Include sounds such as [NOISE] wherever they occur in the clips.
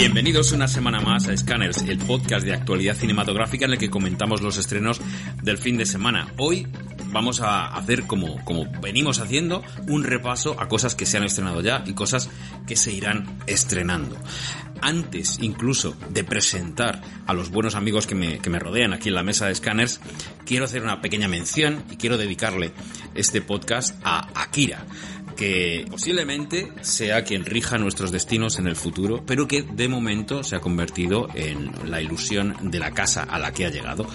Bienvenidos una semana más a Scanners, el podcast de actualidad cinematográfica en el que comentamos los estrenos del fin de semana. Hoy vamos a hacer como, como venimos haciendo un repaso a cosas que se han estrenado ya y cosas que se irán estrenando. Antes incluso de presentar a los buenos amigos que me, que me rodean aquí en la mesa de Scanners, quiero hacer una pequeña mención y quiero dedicarle este podcast a Akira que posiblemente sea quien rija nuestros destinos en el futuro, pero que de momento se ha convertido en la ilusión de la casa a la que ha llegado.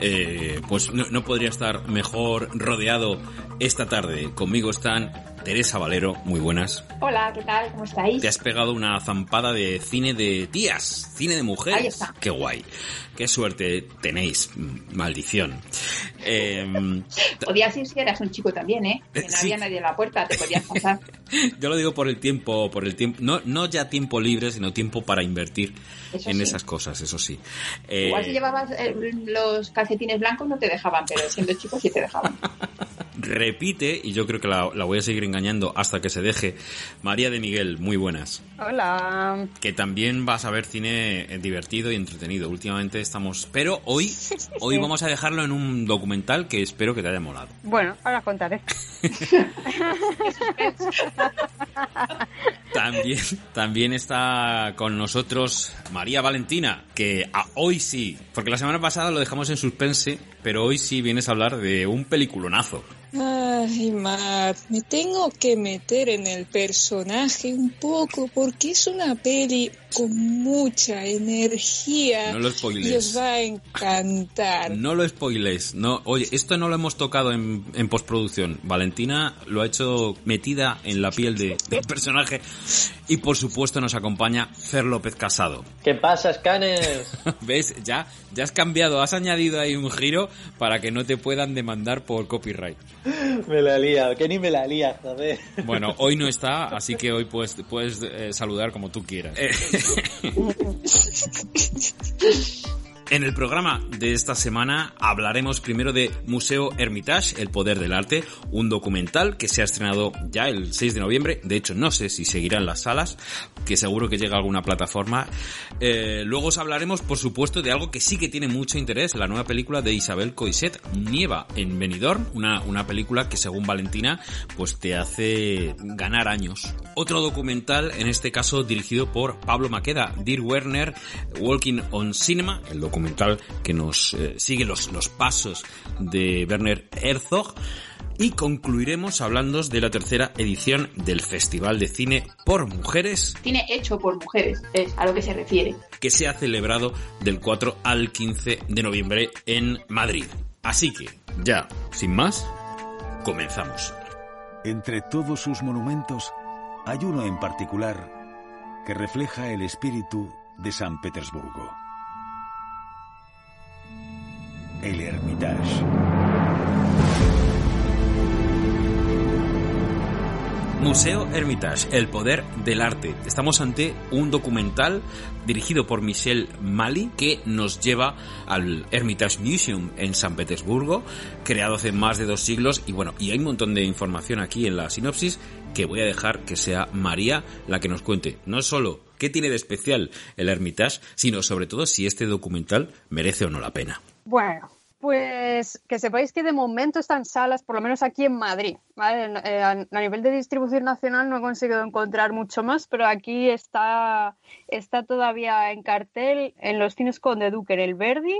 Eh, pues no, no podría estar mejor rodeado esta tarde. Conmigo están Teresa Valero, muy buenas. Hola, ¿qué tal? ¿Cómo estáis? Te has pegado una zampada de cine de tías, cine de mujeres. Ahí está. Qué guay. Qué suerte tenéis, maldición. [LAUGHS] Eh, Podías ir si eras un chico también, ¿eh? Que no Sí. había nadie en la puerta, te podías [LAUGHS] pasar. yo lo digo por el tiempo, por el tiempo, no, no ya tiempo libre, sino tiempo para invertir Eso en sí. esas cosas, eso sí. Eh, Igual si llevabas eh, los calcetines blancos no te dejaban, pero siendo chico sí te dejaban. [LAUGHS] repite, y yo creo que la, la voy a seguir engañando hasta que se deje, María de Miguel, muy buenas. Hola. que también vas a ver cine eh, divertido y entretenido. Últimamente estamos, pero hoy, hoy vamos a dejarlo en un documental que espero que te haya molado. Bueno, ahora os contaré. [LAUGHS] También, también está con nosotros María Valentina, que a- hoy sí, porque la semana pasada lo dejamos en suspense, pero hoy sí vienes a hablar de un peliculonazo. Ay, Mar, me tengo que meter en el personaje un poco porque es una peli con mucha energía No lo y spoiles. os va a encantar. No lo spoiles, no, oye, esto no lo hemos tocado en, en postproducción. Valentina lo ha hecho metida en la piel de- del personaje y por supuesto nos acompaña Fer López Casado. ¿Qué pasa, Scanners? [LAUGHS] ¿Ves? Ya, ya has cambiado, has añadido ahí un giro para que no te puedan demandar por copyright. me la lía, que ni me la lía, joder. Bueno, hoy no está, así que hoy puedes, puedes eh, saludar como tú quieras. [LAUGHS] En el programa de esta semana hablaremos primero de Museo Hermitage, El Poder del Arte, un documental que se ha estrenado ya el 6 de noviembre, de hecho no sé si seguirá en las salas, que seguro que llega a alguna plataforma. Eh, luego os hablaremos, por supuesto, de algo que sí que tiene mucho interés, la nueva película de Isabel Coixet, Nieva en Benidorm, una, una película que según Valentina, pues te hace ganar años. Otro documental, en este caso dirigido por Pablo Maqueda, Dear Werner, Walking on Cinema, el documental que nos eh, sigue los, los pasos de Werner Herzog. Y concluiremos hablando de la tercera edición del Festival de Cine por Mujeres Tiene hecho por mujeres, es a lo que se refiere. que se ha celebrado del 4 al 15 de noviembre en Madrid. Así que, ya, sin más, comenzamos. Entre todos sus monumentos, hay uno en particular que refleja el espíritu de San Petersburgo. El Hermitage. Museo Hermitage, el poder del arte. Estamos ante un documental dirigido por Michel Mali que nos lleva al Hermitage Museum en San Petersburgo, creado hace más de dos siglos. Y bueno, y hay un montón de información aquí en la sinopsis que voy a dejar que sea María la que nos cuente. No solo qué tiene de especial el Hermitage, sino sobre todo si este documental merece o no la pena. Bueno, pues que sepáis que de momento están salas, por lo menos aquí en Madrid. ¿vale? Eh, a, nivel de distribución nacional no he conseguido encontrar mucho más, pero aquí está, está todavía en cartel en los cines Conde Duque, en el Verdi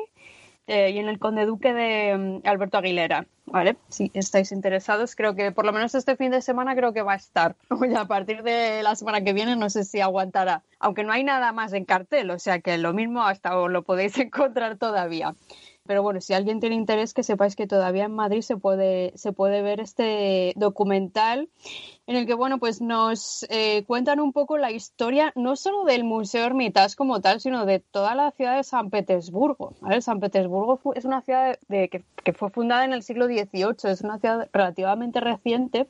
eh, y en el Conde Duque de mm, Alberto Aguilera. ¿vale? Si estáis interesados, creo que por lo menos este fin de semana creo que va a estar. [LAUGHS] Y a partir de la semana que viene no sé si aguantará, aunque no hay nada más en cartel, o sea que lo mismo hasta lo podéis [LAUGHS] encontrar todavía. Pero bueno, si alguien tiene interés, que sepáis que todavía en Madrid se puede, se puede ver este documental en el que, bueno, pues nos eh, cuentan un poco la historia no solo del Museo Hermitage como tal, sino de toda la ciudad de San Petersburgo. San Petersburgo fu- es una ciudad de, que, que fue fundada en el siglo XVIII, es una ciudad relativamente reciente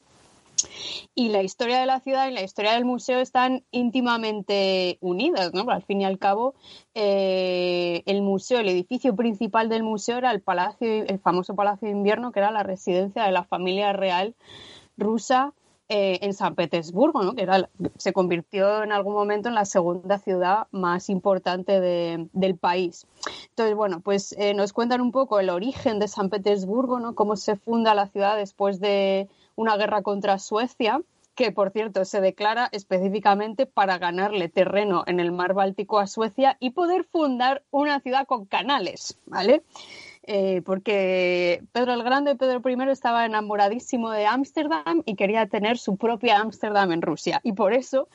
y la historia de la ciudad y la historia del museo están íntimamente unidas, ¿no? Al fin y al cabo, eh, el museo, el edificio principal del museo era el palacio, el famoso Palacio de Invierno, que era la residencia de la familia real rusa eh, en San Petersburgo, ¿no? que era, se convirtió en algún momento en la segunda ciudad más importante de- del país. Entonces, bueno, pues eh, nos cuentan un poco el origen de San Petersburgo, ¿no? cómo se funda la ciudad después de una guerra contra Suecia, que por cierto se declara específicamente para ganarle terreno en el mar Báltico a Suecia y poder fundar una ciudad con canales, ¿vale? Eh, porque Pedro el Grande, Pedro I, estaba enamoradísimo de Ámsterdam y quería tener su propia Ámsterdam en Rusia. Y por eso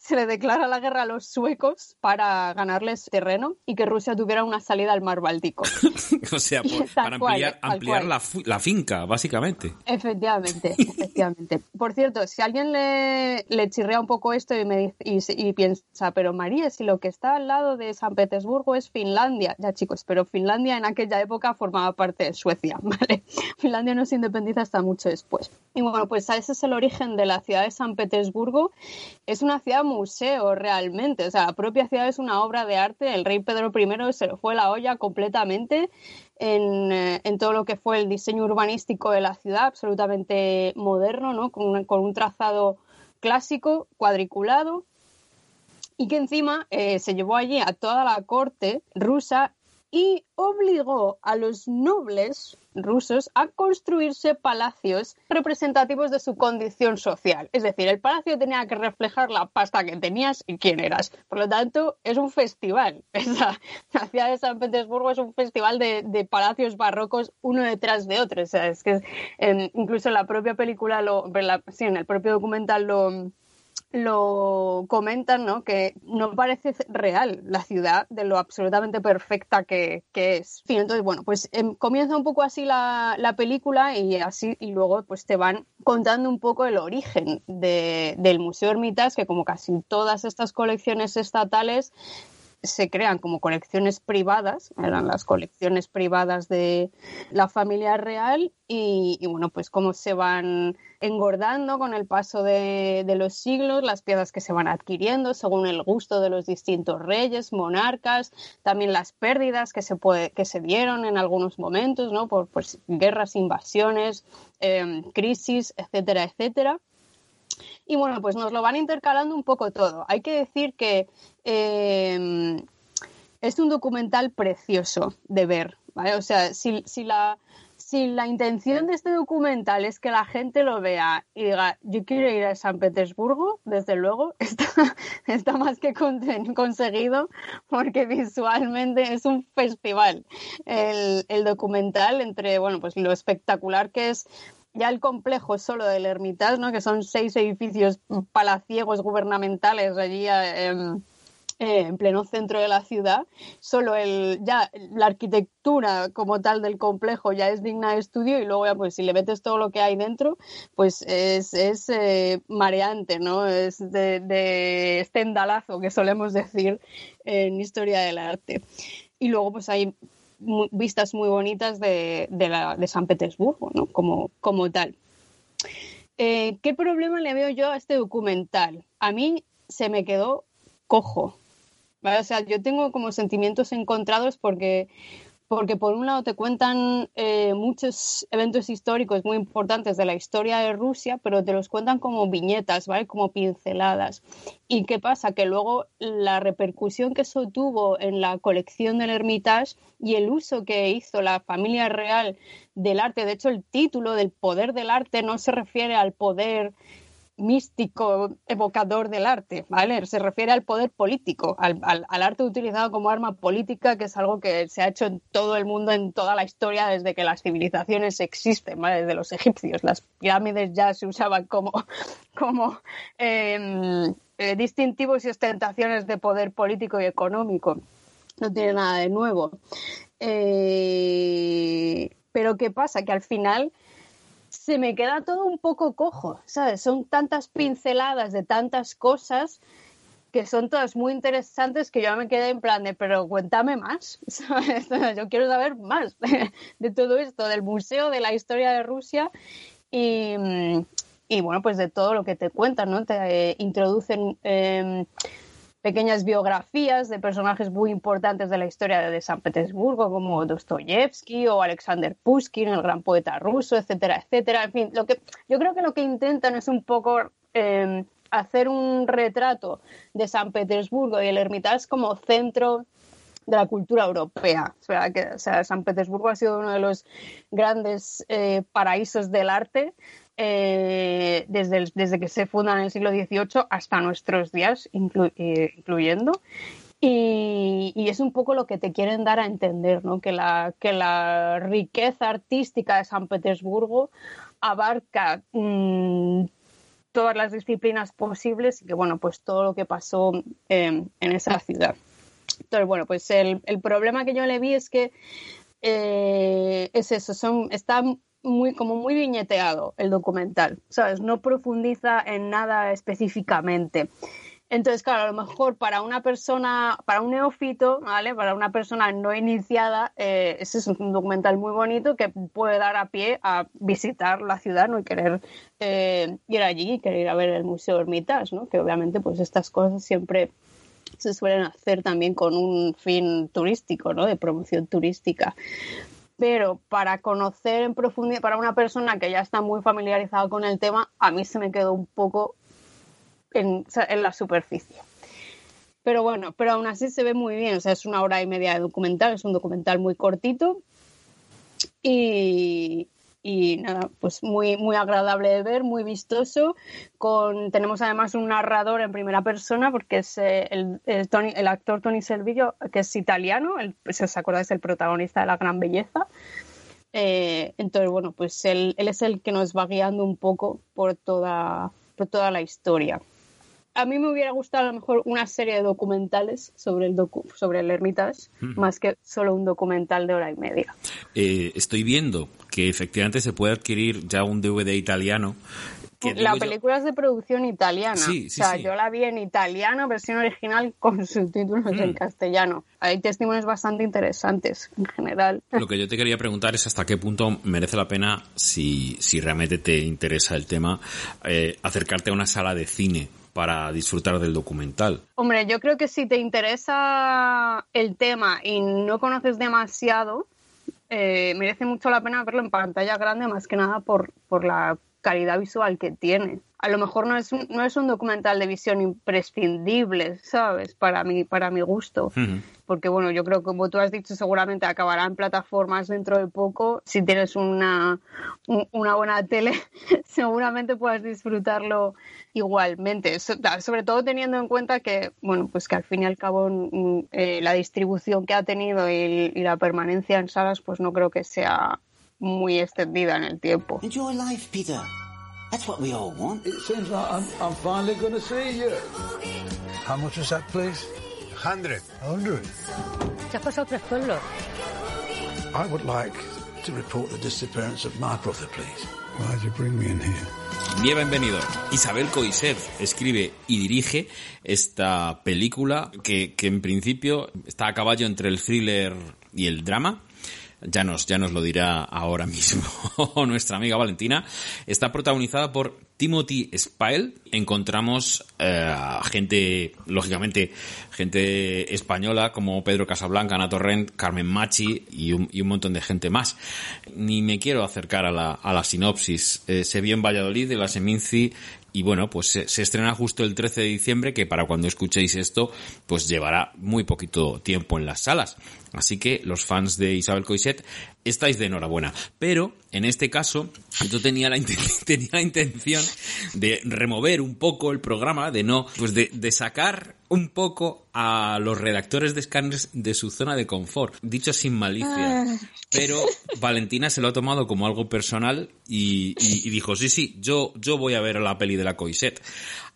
se le declara la guerra a los suecos para ganarles terreno y que Rusia tuviera una salida al mar Báltico. [LAUGHS] o sea, por- para ampliar, la, finca, básicamente. Efectivamente, [LAUGHS] efectivamente. Por cierto, si alguien le, le chirrea un poco esto y, me y, y piensa, pero María, si lo que está al lado de San Petersburgo es Finlandia, ya chicos, pero Finlandia en aquella época formaba parte de Suecia, [LAUGHS] ¿vale? Finlandia no se independiza hasta mucho después. Y bueno, pues ese es el origen de la ciudad de San Petersburgo. Es una ciudad museo realmente, o sea, la propia ciudad es una obra de arte. El rey Pedro I se le fue la olla completamente en, eh, en todo lo que fue el diseño urbanístico de la ciudad, absolutamente moderno, ¿no? con, con un trazado clásico, cuadriculado, y que encima eh, se llevó allí a toda la corte rusa y obligó a los nobles rusos a construirse palacios representativos de su condición social. Es decir, el palacio tenía que reflejar la pasta que tenías y quién eras. Por lo tanto, es un festival. [LAUGHS] Esa, la ciudad de San Petersburgo es un festival de, de palacios barrocos uno detrás de otro. Es que eh, incluso en la propia película, sí, en el propio documental lo, lo comentan, ¿no? Que no parece real la ciudad de lo absolutamente perfecta que, que es. En fin, entonces, bueno, pues em, comienza un poco así la, la película y así, y luego pues te van contando un poco el origen de- del Museo Hermitage, que como casi todas estas colecciones estatales se crean como colecciones privadas, eran las colecciones privadas de la familia real y, y, bueno, pues cómo se van engordando con el paso de, los siglos, las piezas que se van adquiriendo según el gusto de los distintos reyes, monarcas, también las pérdidas que se, que se dieron en algunos momentos, ¿no? Por pues, guerras, invasiones, eh, crisis, etcétera, etcétera. Y bueno, pues nos lo van intercalando un poco todo. Hay que decir que eh, es un documental precioso de ver. O sea, si, si, la, si la intención de este documental es que la gente lo vea y diga, yo quiero ir a San Petersburgo, desde luego, [LAUGHS] está, más que con- conseguido porque visualmente es un festival el, el documental entre, bueno, pues lo espectacular que es ya el complejo solo del Hermitage, ¿no? que son seis edificios palaciegos gubernamentales allí eh, em, eh, en pleno centro de la ciudad, solo el, ya la arquitectura como tal del complejo ya es digna de estudio y luego ya pues si le metes todo lo que hay dentro, pues es, es eh, mareante, ¿no? Es de, de estendalazo que solemos decir en historia del arte. Y luego pues hay vistas muy bonitas de, de San Petersburgo, ¿no? Como, como tal. Eh, ¿Qué problema le veo yo a este documental? A mí se me quedó cojo. ¿Vale? O sea, yo tengo como sentimientos encontrados porque, porque por un lado te cuentan eh, muchos eventos históricos muy importantes de la historia de Rusia, pero te los cuentan como viñetas, ¿vale? Como pinceladas. ¿Y qué pasa? Que luego la repercusión que eso tuvo en la colección del Hermitage y el uso que hizo la familia real del arte, de hecho el título del poder del arte no se refiere al poder místico evocador del arte, ¿vale? Se refiere al poder político, al, al- arte utilizado como arma política, que es algo que se ha hecho en todo el mundo, en toda la historia, desde que las civilizaciones existen, ¿vale? Desde los egipcios. Las pirámides ya se usaban como, [LAUGHS] como eh, eh, distintivos y ostentaciones de poder político y económico. No tiene nada de nuevo. Eh, pero ¿qué pasa? Que al final se me queda todo un poco cojo, ¿sabes? Son tantas pinceladas de tantas cosas que son todas muy interesantes que yo me quedé en plan de, pero cuéntame más, [LAUGHS] ¿sabes? Yo quiero saber más de, todo esto, del museo, de la historia de Rusia y, y bueno, pues de todo lo que te cuentan, ¿no? Te eh, introducen eh, pequeñas biografías de personajes muy importantes de la historia de San Petersburgo, como Dostoyevsky o Alexander Pushkin, el gran poeta ruso, etcétera, etcétera. En fin, lo que, yo creo que lo que intentan es un poco eh, hacer un retrato de San Petersburgo y el Hermitage como centro de la cultura europea. O sea, que, o sea, San Petersburgo ha sido uno de los grandes eh, paraísos del arte eh, desde, desde que se funda en el siglo XVIII hasta nuestros días, eh, incluyendo. Y, es un poco lo que te quieren dar a entender, ¿no? que, la, que la riqueza artística de San Petersburgo abarca mm, todas las disciplinas posibles y que, bueno, pues todo lo que pasó eh, en esa ciudad. Entonces, bueno, pues el, el problema que yo le vi es que eh, es eso, son, está muy, como muy viñeteado el documental, ¿sabes? No profundiza en nada específicamente. Entonces, claro, a lo mejor para una persona, para un neófito, ¿vale? Para una persona no iniciada, eh, ese es un documental muy bonito que puede dar a pie a visitar la ciudad, ¿no? Y querer eh, ir allí y querer ir a ver el Museo Hermitage, ¿no? Que obviamente, pues estas cosas siempre se suelen hacer también con un fin turístico, ¿no? De promoción turística. Pero para conocer en profundidad, para una persona que ya está muy familiarizada con el tema, a mí se me quedó un poco en, en la superficie. Pero bueno, pero aún así se ve muy bien. O sea, es una hora y media de documental, es un documental muy cortito. Y, y nada, pues muy, muy agradable de ver, muy vistoso. Con, tenemos además un narrador en primera persona, porque es eh, el, el, actor Tony Servillo, que es italiano, el, si os acordáis, el protagonista de La Gran Belleza. Eh, entonces, bueno, pues él, él es el que nos va guiando un poco por toda, por toda la historia. A mí me hubiera gustado a lo mejor una serie de documentales sobre el, docu sobre el Hermitage, más que solo un documental de hora y media. Eh, estoy viendo que efectivamente se puede adquirir ya un DVD italiano. La yo- película es de producción italiana. Sí, sí, o sea, sí. yo la vi en italiano, versión original [LAUGHS] con subtítulos en Mm. castellano. Hay testimonios bastante interesantes en general. Lo que yo te quería preguntar es hasta qué punto merece la pena, si, si realmente te interesa el tema, eh, acercarte a una sala de cine para disfrutar del documental. Hombre, yo creo que si te interesa el tema y no conoces demasiado, eh, merece mucho la pena verlo en pantalla grande, más que nada por, por la calidad visual que tiene. A lo mejor no es un, no es un documental de visión imprescindible, ¿sabes? Para mi, para mi gusto. Porque bueno, yo creo que como tú has dicho, seguramente acabará en plataformas dentro de poco. Si tienes una, un- una buena tele, [LAUGHS] seguramente puedas disfrutarlo igualmente. So- Sobre todo teniendo en cuenta que, bueno, pues que al fin y al cabo mm, eh, la distribución que ha tenido y, y la permanencia en salas, pues no creo que sea muy extendida en el tiempo. Enjoy life, Peter. That's what we all want. It seems like I'm, I'm finally going to see you. How much was that, please? Hundred. Hundred. ¿Te has pasado tres pueblos? I would like to report the disappearance of my brother, please. Why'd you bring me in here? Bienvenido. Isabel Coiset escribe y dirige esta película que, que en principio está a caballo entre el thriller y el drama. Ya nos, ya nos lo dirá ahora mismo [LAUGHS] nuestra amiga Valentina. Está protagonizada por Timothy Spile. Encontramos eh, gente, lógicamente, gente española como Pedro Casablanca, Ana Torrent, Carmen Machi y un, montón de gente más. Ni me quiero acercar a la, a la sinopsis. Eh, se vio en Valladolid, en la Seminci, Y bueno, pues se, se estrena justo el 13 de diciembre, que para cuando escuchéis esto, pues llevará muy poquito tiempo en las salas. Así que los fans de Isabel Coixet estáis de enhorabuena. Pero en este caso, yo tenía la, [LAUGHS] tenía la intención de remover un poco el programa, de no, pues de, de sacar un poco a los redactores de scanners de su zona de confort. Dicho sin malicia. Ah. Pero Valentina se lo ha tomado como algo personal y, y- y dijo, sí, sí, yo, yo voy a ver la peli de la Coixet.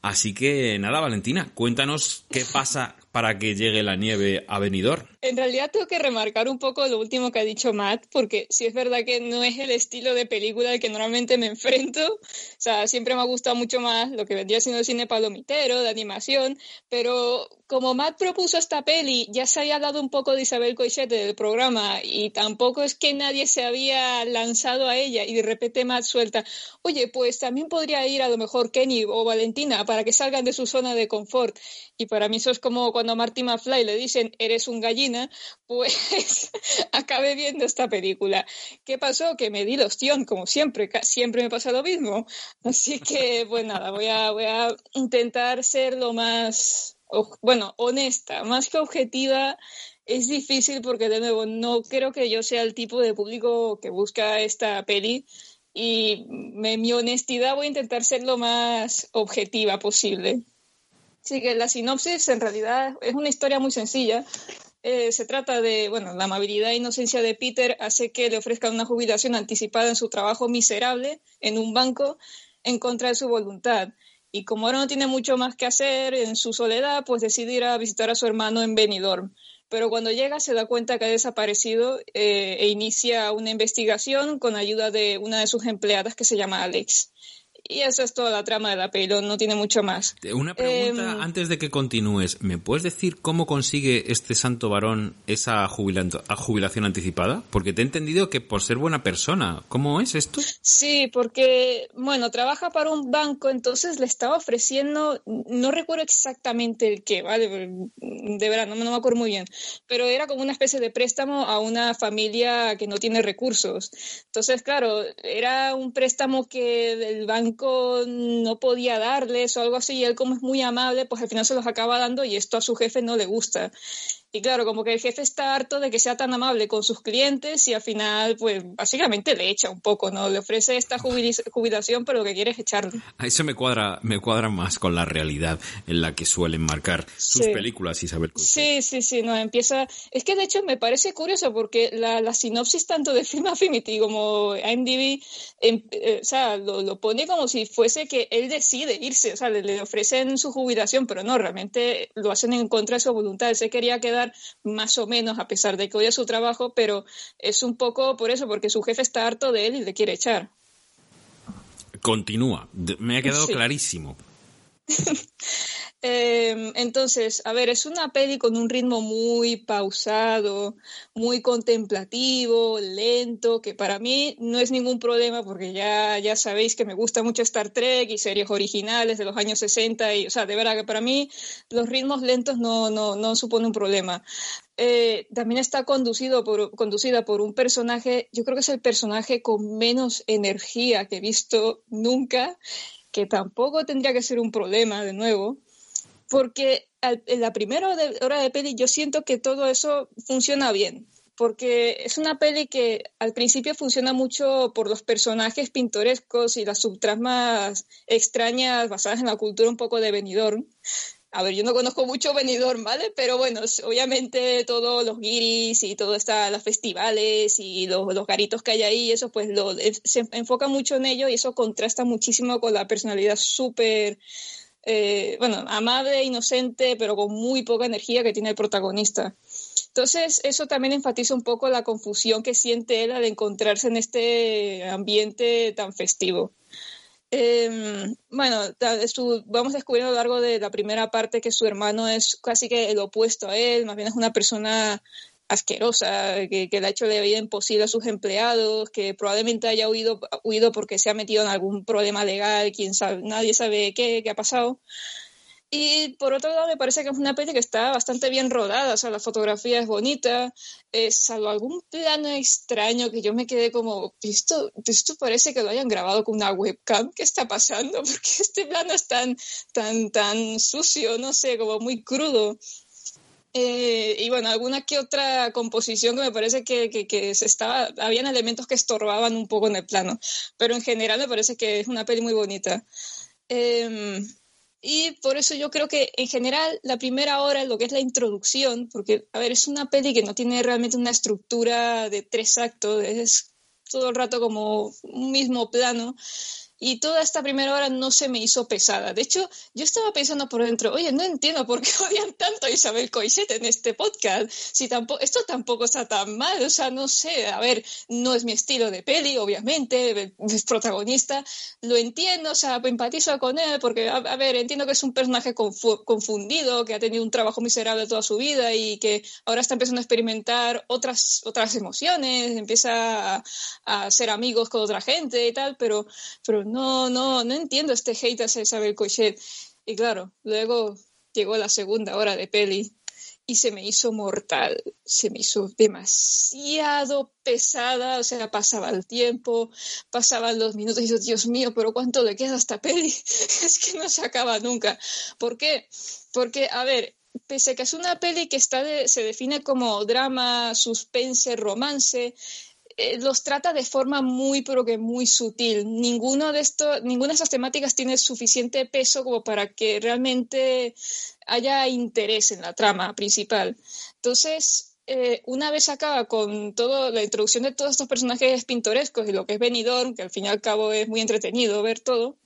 Así que nada, Valentina, cuéntanos qué pasa para que llegue la nieve a Benidorm. En realidad tengo que remarcar un poco lo último que ha dicho Matt, porque sí es verdad que no es el estilo de película al que normalmente me enfrento. O sea, siempre me ha gustado mucho más lo que vendría siendo el cine palomitero, de animación, pero como Matt propuso esta peli, ya se había hablado un poco de Isabel Coixet del programa y tampoco es que nadie se había lanzado a ella y de repente Matt suelta, oye, pues también podría ir a lo mejor Kenny o Valentina para que salgan de su zona de confort. Y para mí eso es como cuando a Marty McFly le dicen, eres un gallina, pues [LAUGHS] acabé viendo esta película. ¿Qué pasó? Que me di la opción, como siempre, siempre me pasa lo mismo. Así que, pues nada, voy a, voy a intentar ser lo más, bueno, honesta, más que objetiva. Es difícil porque, de nuevo, no creo que yo sea el tipo de público que busca esta peli y me- mi honestidad voy a intentar ser lo más objetiva posible. Así que la sinopsis en realidad es una historia muy sencilla. Eh, se trata de, bueno, la amabilidad e inocencia de Peter hace que le ofrezcan una jubilación anticipada en su trabajo miserable en un banco en contra de su voluntad. Y como ahora no tiene mucho más que hacer en su soledad, pues decide ir a visitar a su hermano en Benidorm. Pero cuando llega se da cuenta que ha desaparecido eh, e inicia una investigación con ayuda de una de sus empleadas que se llama Alex. Y esa es toda la trama de la peli, no tiene mucho más. Una pregunta Em, antes de que continúes. ¿Me puedes decir cómo consigue este santo varón esa jubilación anticipada? Porque te he entendido que por ser buena persona. ¿Cómo es esto? Sí, porque, bueno, trabaja para un banco, entonces le estaba ofreciendo, no recuerdo exactamente el qué, ¿vale? De verdad, no, no me acuerdo muy bien, pero era como una especie de préstamo a una familia que no tiene recursos. Entonces, claro, era un préstamo que el banco no podía darles o algo así, y él como es muy amable, pues al final se los acaba dando y esto a su jefe no le gusta. Y claro, como que el jefe está harto de que sea tan amable con sus clientes y al final, pues básicamente le echa un poco, ¿no? Le ofrece esta jubilación, pero lo que quiere es echarle. A Eso me cuadra, me cuadra más con la realidad en la que suelen marcar sus Sí. películas, Isabel. Coixet. Sí, sí, sí, no, empieza... Es que de hecho me parece curioso porque la, la sinopsis tanto de Film Affinity como IMDb, em- eh, o sea, lo, lo pone como si fuese que él decide irse, o sea, le, le ofrecen su jubilación, pero no, realmente lo hacen en contra de su voluntad. Él se quería quedar más o menos, a pesar de que odia su trabajo, pero es un poco por eso, porque su jefe está harto de él y le quiere echar. Continúa. Me ha quedado Sí. clarísimo. [LAUGHS] Eh, entonces, a ver, es una peli con un ritmo muy pausado, muy contemplativo, lento, que para mí no es ningún problema porque ya, ya sabéis que me gusta mucho Star Trek y series originales de los años 60 y, o sea, de verdad que para mí los ritmos lentos no, no, no supone un problema. Eh, también está conducido por, conducida por un personaje, yo creo que es el personaje con menos energía que he visto nunca, que tampoco tendría que ser un problema de nuevo, porque en la primera hora de peli yo siento que todo eso funciona bien, porque es una peli que al principio funciona mucho por los personajes pintorescos y las subtramas extrañas basadas en la cultura un poco de Benidorm. A ver, yo no conozco mucho Benidorm, ¿vale? Pero bueno, obviamente todos los guiris y todo está, los festivales y los, garitos que hay ahí, eso pues lo, es- se enfoca mucho en ello y eso contrasta muchísimo con la personalidad súper, eh, bueno, amable, inocente, pero con muy poca energía que tiene el protagonista. Entonces, eso también enfatiza un poco la confusión que siente él al encontrarse en este ambiente tan festivo. Eh, bueno, vamos descubriendo a lo largo de la primera parte que su hermano es casi que el opuesto a él, más bien es una persona asquerosa, que, que le ha hecho la vida imposible a sus empleados, que probablemente haya huido, huido porque se ha metido en algún problema legal, quién sabe, nadie sabe qué, qué ha pasado. Y por otro lado, me parece que es una peli que está bastante bien rodada, o sea, la fotografía es bonita, eh, salvo algún plano extraño que yo me quedé como, esto, esto parece que lo hayan grabado con una webcam, ¿qué está pasando? [LAUGHS] Porque este plano es tan, tan, tan sucio, no sé, como muy crudo. Eh, y bueno, alguna que otra composición que me parece que, que, que, se estaba, habían elementos que estorbaban un poco en el plano, pero en general me parece que es una peli muy bonita. Eh, y por eso yo creo que en general la primera hora, lo que es la introducción, porque, a ver, es una peli que no tiene realmente una estructura de tres actos, es todo el rato como un mismo plano y toda esta primera hora no se me hizo pesada. De hecho, yo estaba pensando por dentro, oye, no entiendo por qué [LAUGHS] odian tanto a Isabel Coixet en este podcast. Si tampoco, esto tampoco está tan mal, o sea, no sé, a ver, no es mi estilo de peli, obviamente, es protagonista, lo entiendo, o sea, empatizo con él, porque, a, a ver, entiendo que es un personaje confu confundido, que ha tenido un trabajo miserable toda su vida y que ahora está empezando a experimentar otras, otras emociones, empieza a, a ser amigos con otra gente y tal, pero, pero no, no, no entiendo este hate hacia Isabel Coixet. Y claro, luego llegó la segunda hora de peli y se me hizo mortal, se me hizo demasiado pesada, o sea, pasaba el tiempo, pasaban los minutos y yo, Dios mío, pero ¿cuánto le queda a esta peli? [LAUGHS] es que no se acaba nunca. ¿Por qué? Porque, a ver, pese a que es una peli que está de, se define como drama, suspense, romance, eh, los trata de forma muy, pero que muy sutil. Ninguno de estos, ninguna de esas temáticas tiene suficiente peso como para que realmente haya interés en la trama principal. Entonces, eh, una vez acaba con todo la introducción de todos estos personajes pintorescos y lo que es Benidorm, que al fin y al cabo es muy entretenido ver todo,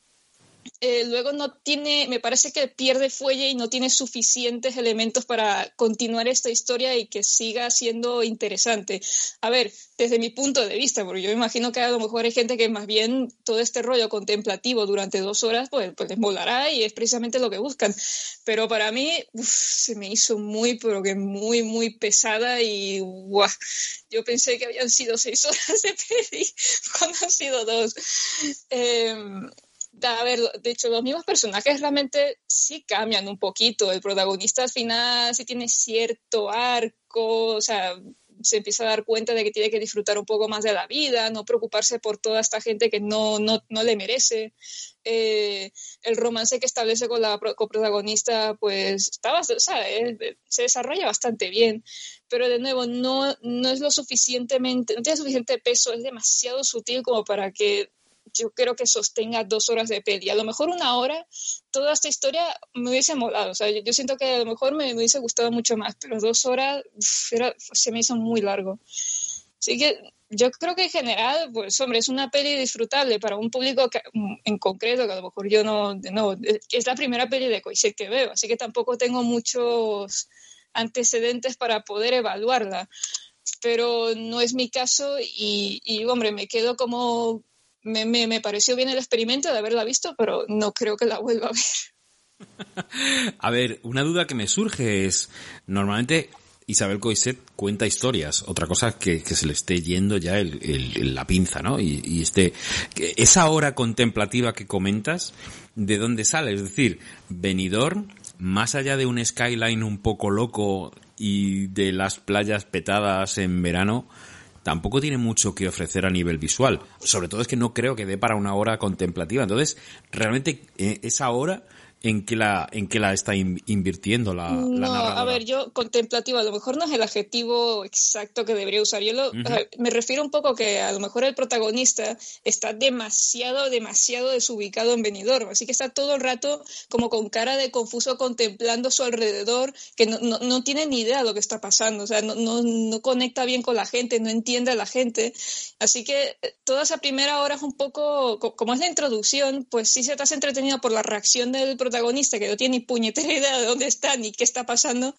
eh, luego no tiene, me parece que pierde fuelle y no tiene suficientes elementos para continuar esta historia y que siga siendo interesante. A ver, desde mi punto de vista, porque yo imagino que a lo mejor hay gente que más bien todo este rollo contemplativo durante dos horas, pues, pues les molará y es precisamente lo que buscan. Pero para mí se me hizo muy, pero que muy, muy pesada y ¡guau! yo pensé que habían sido seis horas de peli [LAUGHS] cuando han sido dos. Eh, a ver, de hecho, los mismos personajes realmente sí cambian un poquito. El protagonista al final sí tiene cierto arco, o sea, se empieza a dar cuenta de que tiene que disfrutar un poco más de la vida, no preocuparse por toda esta gente que no, no, no le merece. Eh, el romance que establece con la coprotagonista, pues está o se desarrolla bastante bien, pero de nuevo, no, no es lo suficientemente, no tiene suficiente peso, es demasiado sutil como para que yo creo que sostenga dos horas de peli. A lo mejor una hora, toda esta historia me hubiese molado. O sea, yo, yo siento que a lo mejor me, me, hubiese gustado mucho más, pero dos horas uf, era, se me hizo muy largo. Así que yo creo que en general, pues hombre, es una peli disfrutable para un público que, en concreto, que a lo mejor yo no, no, es la primera peli de Coixet que veo, así que tampoco tengo muchos antecedentes para poder evaluarla. Pero no es mi caso y, y hombre, me quedo como me, me, me, pareció bien el experimento de haberla visto, pero no creo que la vuelva a ver. [LAUGHS] a ver, una duda que me surge es, normalmente Isabel Coixet cuenta historias, otra cosa es que, que se le esté yendo ya el, el, la pinza, ¿no? Y, y este, esa hora contemplativa que comentas, ¿de dónde sale? Es decir, Benidorm, más allá de un skyline un poco loco y de las playas petadas en verano, tampoco tiene mucho que ofrecer a nivel visual. Sobre todo es que no creo que dé para una hora contemplativa. Entonces, realmente eh, esa hora en que la en que la está in, invirtiendo la, no, la narradora. a ver yo contemplativa a lo mejor no es el adjetivo exacto que debería usar yo lo, uh -huh. me refiero un poco que a lo mejor el protagonista está demasiado demasiado desubicado en Benidorm así que está todo el rato como con cara de confuso contemplando su alrededor que no, no, no tiene ni idea de lo que está pasando o sea no, no, no conecta bien con la gente no entiende a la gente así que toda esa primera hora es un poco como es la introducción pues sí se te has entretenido por la reacción del protagonista que no tiene ni puñetera idea de dónde está ni qué está pasando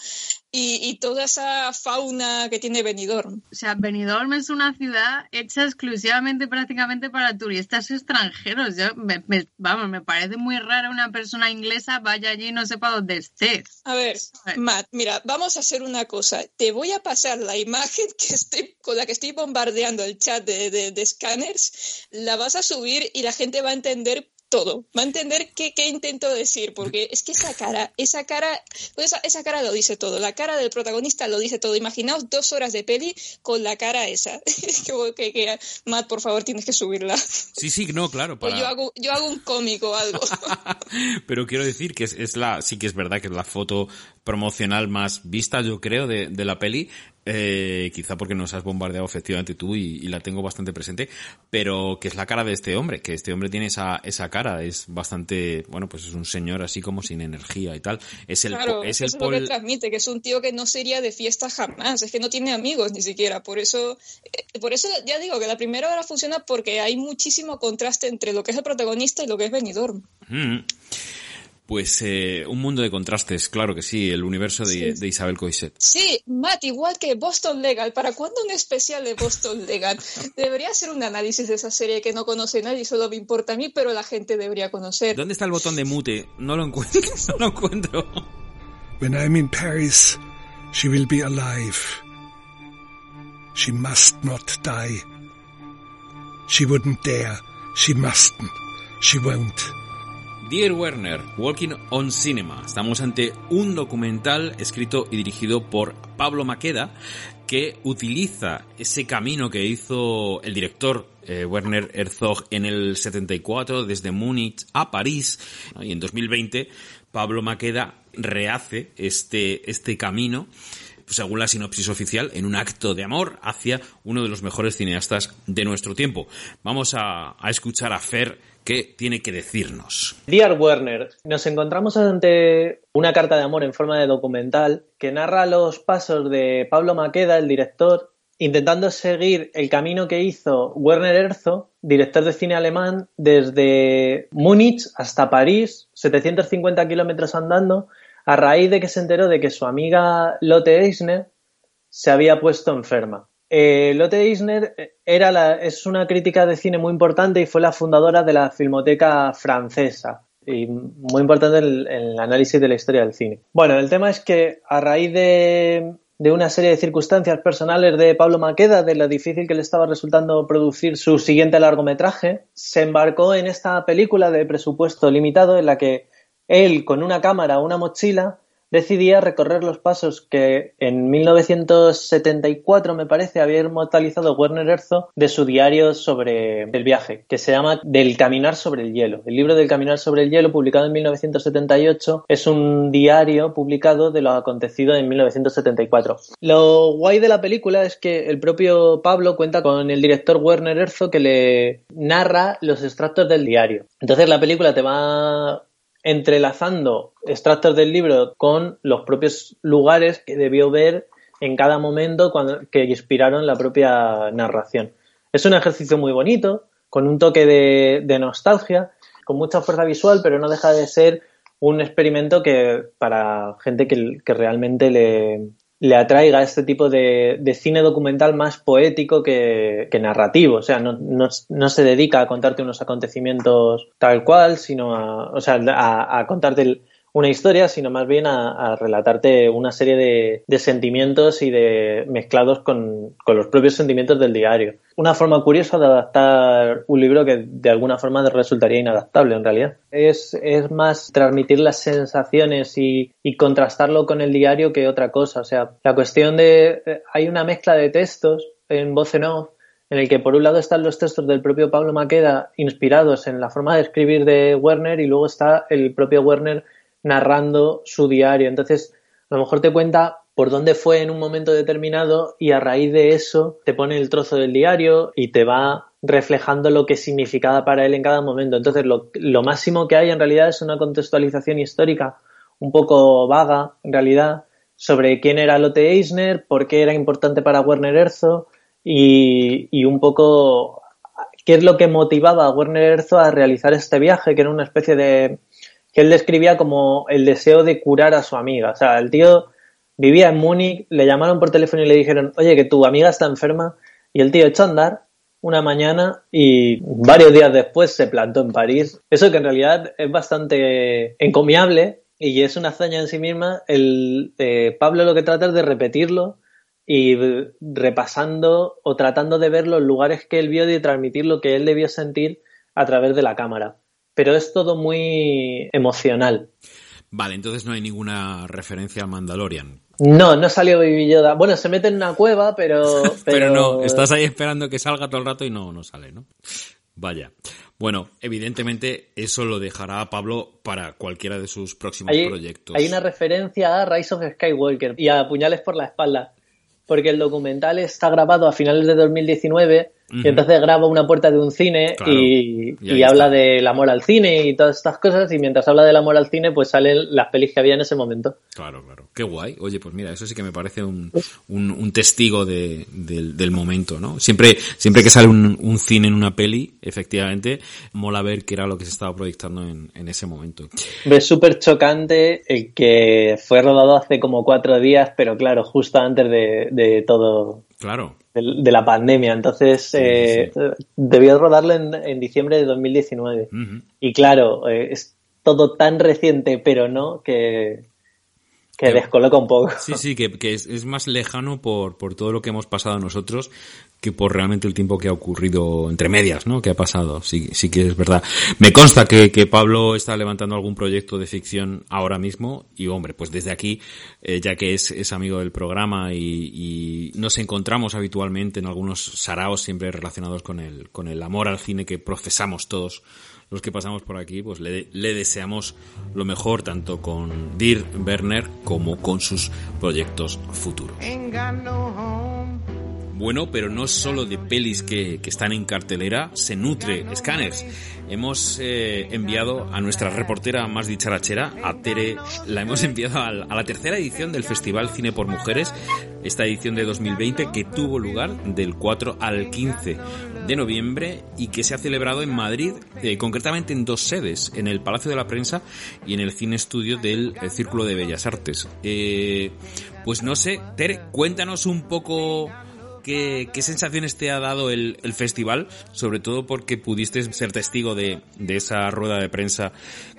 y, y, toda esa fauna que tiene Benidorm. O sea, Benidorm es una ciudad hecha exclusivamente prácticamente para turistas extranjeros. Yo, me, me, vamos, me parece muy raro una persona inglesa vaya allí y no sepa dónde esté. A ver, Matt, mira, vamos a hacer una cosa. Te voy a pasar la imagen que estoy, con la que estoy bombardeando el chat de, de, de scanners, la vas a subir y la gente va a entender todo. Va a entender qué, qué intento decir, porque es que esa cara, esa cara, pues esa, esa cara lo dice todo. La cara del protagonista lo dice todo. Imaginaos dos horas de peli con la cara esa. [LAUGHS] que, que, que, Matt, por favor, tienes que subirla. Sí, sí, no, claro. Para... Yo, hago, yo hago un cómico o algo. [LAUGHS] Pero quiero decir que es, es, la, sí que es verdad que es la foto promocional más vista, yo creo, de, de la peli. Eh, quizá porque nos has bombardeado efectivamente tú y, y, la tengo bastante presente, pero que es la cara de este hombre, que este hombre tiene esa, esa cara, es bastante, bueno, pues es un señor así como sin energía y tal. Es el, claro, es el eso Paul... es lo que transmite, que es un tío que no sería de fiesta jamás, es que no tiene amigos ni siquiera, por eso, eh, por eso ya digo que la primera hora funciona porque hay muchísimo contraste entre lo que es el protagonista y lo que es Benidorm. Mm. Pues eh, un mundo de contrastes, claro que sí, el universo de, sí. de, Isabel Coixet. Sí, Matt, igual que Boston Legal. ¿Para cuándo un especial de Boston Legal? [LAUGHS] Debería hacer un análisis de esa serie que no conoce nadie, solo me importa a mí, pero la gente debería conocer. ¿Dónde está el botón de mute? No lo encuentro. [LAUGHS] No lo encuentro. When I'm in Paris, she will be alive. She must not die. She wouldn't dare. She mustn't. She won't. Dear Werner, Walking on Cinema. Estamos ante un documental escrito y dirigido por Pablo Maqueda que utiliza ese camino que hizo el director eh, Werner Herzog en el 74 desde Múnich a París y en 2020 Pablo Maqueda rehace este, este camino según la sinopsis oficial, en un acto de amor hacia uno de los mejores cineastas de nuestro tiempo. Vamos a escuchar a Fer tiene que decirnos. Dear Werner, nos encontramos ante una carta de amor en forma de documental que narra los pasos de Pablo Maqueda, el director, intentando seguir el camino que hizo Werner Herzog, director de cine alemán, desde Múnich hasta París, 750 kilómetros andando, a raíz de que se enteró de que su amiga Lotte Eisner se había puesto enferma. Eh, Lotte Eisner era la, es una crítica de cine muy importante y fue la fundadora de la Filmoteca Francesa y muy importante en el, análisis de la historia del cine. Bueno, el tema es que a raíz de, de, una serie de circunstancias personales de Pablo Maqueda, de lo difícil que le estaba resultando producir su siguiente largometraje, se embarcó en esta película de presupuesto limitado en la que él, con una cámara una mochila, decidía recorrer los pasos que en 1974, me parece, había inmortalizado Werner Herzog de su diario sobre el viaje, que se llama Del caminar sobre el hielo. El libro del caminar sobre el hielo, publicado en 1978, es un diario publicado de lo acontecido en 1974. Lo guay de la película es que el propio Pablo cuenta con el director Werner Herzog que le narra los extractos del diario. Entonces la película te va entrelazando extractos del libro con los propios lugares que debió ver en cada momento cuando, que inspiraron la propia narración. Es un ejercicio muy bonito, con un toque de, nostalgia, con mucha fuerza visual, pero no deja de ser un experimento que para gente que realmente le, le atraiga este tipo de, de, cine documental más poético que, que narrativo. O sea, no, no, no, se dedica a contarte unos acontecimientos tal cual, sino a, o sea, a, a contarte el, una historia, sino más bien a, relatarte una serie de, sentimientos y de mezclados con, los propios sentimientos del diario. Una forma curiosa de adaptar un libro que de alguna forma resultaría inadaptable en realidad. Es, es más transmitir las sensaciones y, y, contrastarlo con el diario que otra cosa. O sea, la cuestión de hay una mezcla de textos en voz en off en el que por un lado están los textos del propio Pablo Maqueda inspirados en la forma de escribir de Werner y luego está el propio Werner narrando su diario. Entonces, a lo mejor te cuenta por dónde fue en un momento determinado y a raíz de eso te pone el trozo del diario y te va reflejando lo que significaba para él en cada momento. Entonces, lo, lo máximo que hay en realidad es una contextualización histórica un poco vaga, en realidad, sobre quién era Lotte Eisner, por qué era importante para Werner Herzog y, y un poco qué es lo que motivaba a Werner Herzog a realizar este viaje, que era una especie de que él describía como el deseo de curar a su amiga. O sea, el tío vivía en Múnich, le llamaron por teléfono y le dijeron, oye, que tu amiga está enferma, y el tío echó a andar una mañana y varios días después se plantó en París. Eso que en realidad es bastante encomiable y es una hazaña en sí misma. El, eh, Pablo lo que trata es de repetirlo y repasando o tratando de ver los lugares que él vio y de transmitir lo que él debió sentir a través de la cámara pero es todo muy emocional. Vale, entonces no hay ninguna referencia a Mandalorian. No, no salió Baby Yoda. Bueno, se mete en una cueva, [LAUGHS] pero... Pero, no, estás ahí esperando que salga todo el rato y no, no sale, ¿no? Vaya. Bueno, evidentemente eso lo dejará a Pablo para cualquiera de sus próximos Hay, proyectos. hay una referencia a Rise of Skywalker y a Puñales por la espalda, porque el documental está grabado a finales de 2019 Y entonces graba una puerta de un cine Claro. y, Y habla del amor al cine y todas estas cosas y mientras habla del amor al cine pues salen las pelis que había en ese momento. Claro, claro. Qué guay. Oye, pues mira, eso sí que me parece un, un, un testigo de, del, del momento, ¿no? Siempre, siempre que sale un, un cine en una peli, efectivamente, mola ver qué era lo que se estaba proyectando en, en ese momento. Es súper chocante el que fue rodado hace como cuatro días, pero claro, justo antes de, de todo, Claro. de, de la pandemia. Entonces, eh, debió rodarlo en, en diciembre de 2019. Ujú. Y claro, eh, es todo tan reciente, pero no, que, que Que- descoloca un poco. Sí, sí, que, que es, es más lejano por, por todo lo que hemos pasado nosotros que por realmente el tiempo que ha ocurrido entre medias, ¿no? Que ha pasado. Sí, sí que es verdad. Me consta que, que Pablo está levantando algún proyecto de ficción ahora mismo y, hombre, pues desde aquí, eh, ya que es, es amigo del programa y, y nos encontramos habitualmente en algunos saraos siempre relacionados con el, con el amor al cine que profesamos todos los que pasamos por aquí, pues le, le deseamos lo mejor tanto con Dirk Werner como con sus proyectos futuros. Bueno, pero no solo de pelis que, que están en cartelera, se nutre Scanners. Hemos eh, enviado a nuestra reportera más dicharachera, a Tere, la hemos enviado a, la tercera edición del Festival Cine por Mujeres, esta edición de 2020 que tuvo lugar del 4 al 15 de noviembre y que se ha celebrado en Madrid, eh, concretamente en dos sedes, en el Palacio de la Prensa y en el Cine Estudio del eh, Círculo de Bellas Artes. Eh, pues no sé, Tere, cuéntanos un poco ¿Qué, sensaciones te ha dado el, festival? Sobre todo porque pudiste ser testigo de, esa rueda de prensa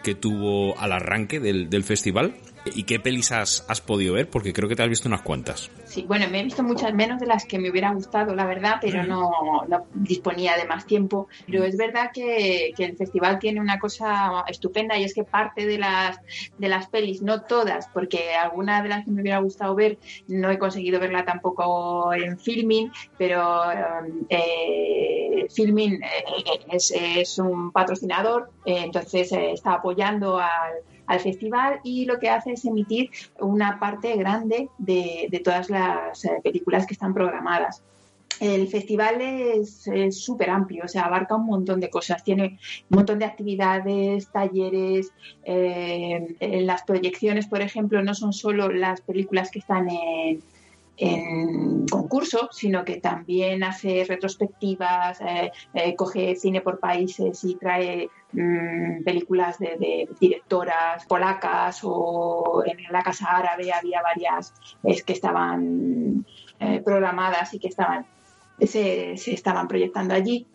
que tuvo al arranque del festival. ¿Y qué pelis has, has podido ver? Porque creo que te has visto unas cuantas. Sí, bueno, me he visto muchas menos de las que me hubiera gustado, la verdad, pero no, no disponía de más tiempo. Pero es verdad que, que el festival tiene una cosa estupenda y es que parte de las, de las pelis, no todas, porque alguna de las que me hubiera gustado ver no he conseguido verla tampoco en filming, pero eh, filming eh, es, es un patrocinador, eh, entonces eh, está apoyando al, al festival y lo que hace es emitir una parte grande de, de todas las eh, películas que están programadas. El festival es súper amplio, o sea, abarca un montón de cosas, tiene un montón de actividades, talleres, eh, en las proyecciones, por ejemplo, no son solo las películas que están en, en concurso, sino que también hace retrospectivas, eh, eh, coge cine por países y trae mm, películas de, directoras polacas o en la Casa Árabe había varias que estaban eh, programadas y que estaban se, se estaban proyectando allí.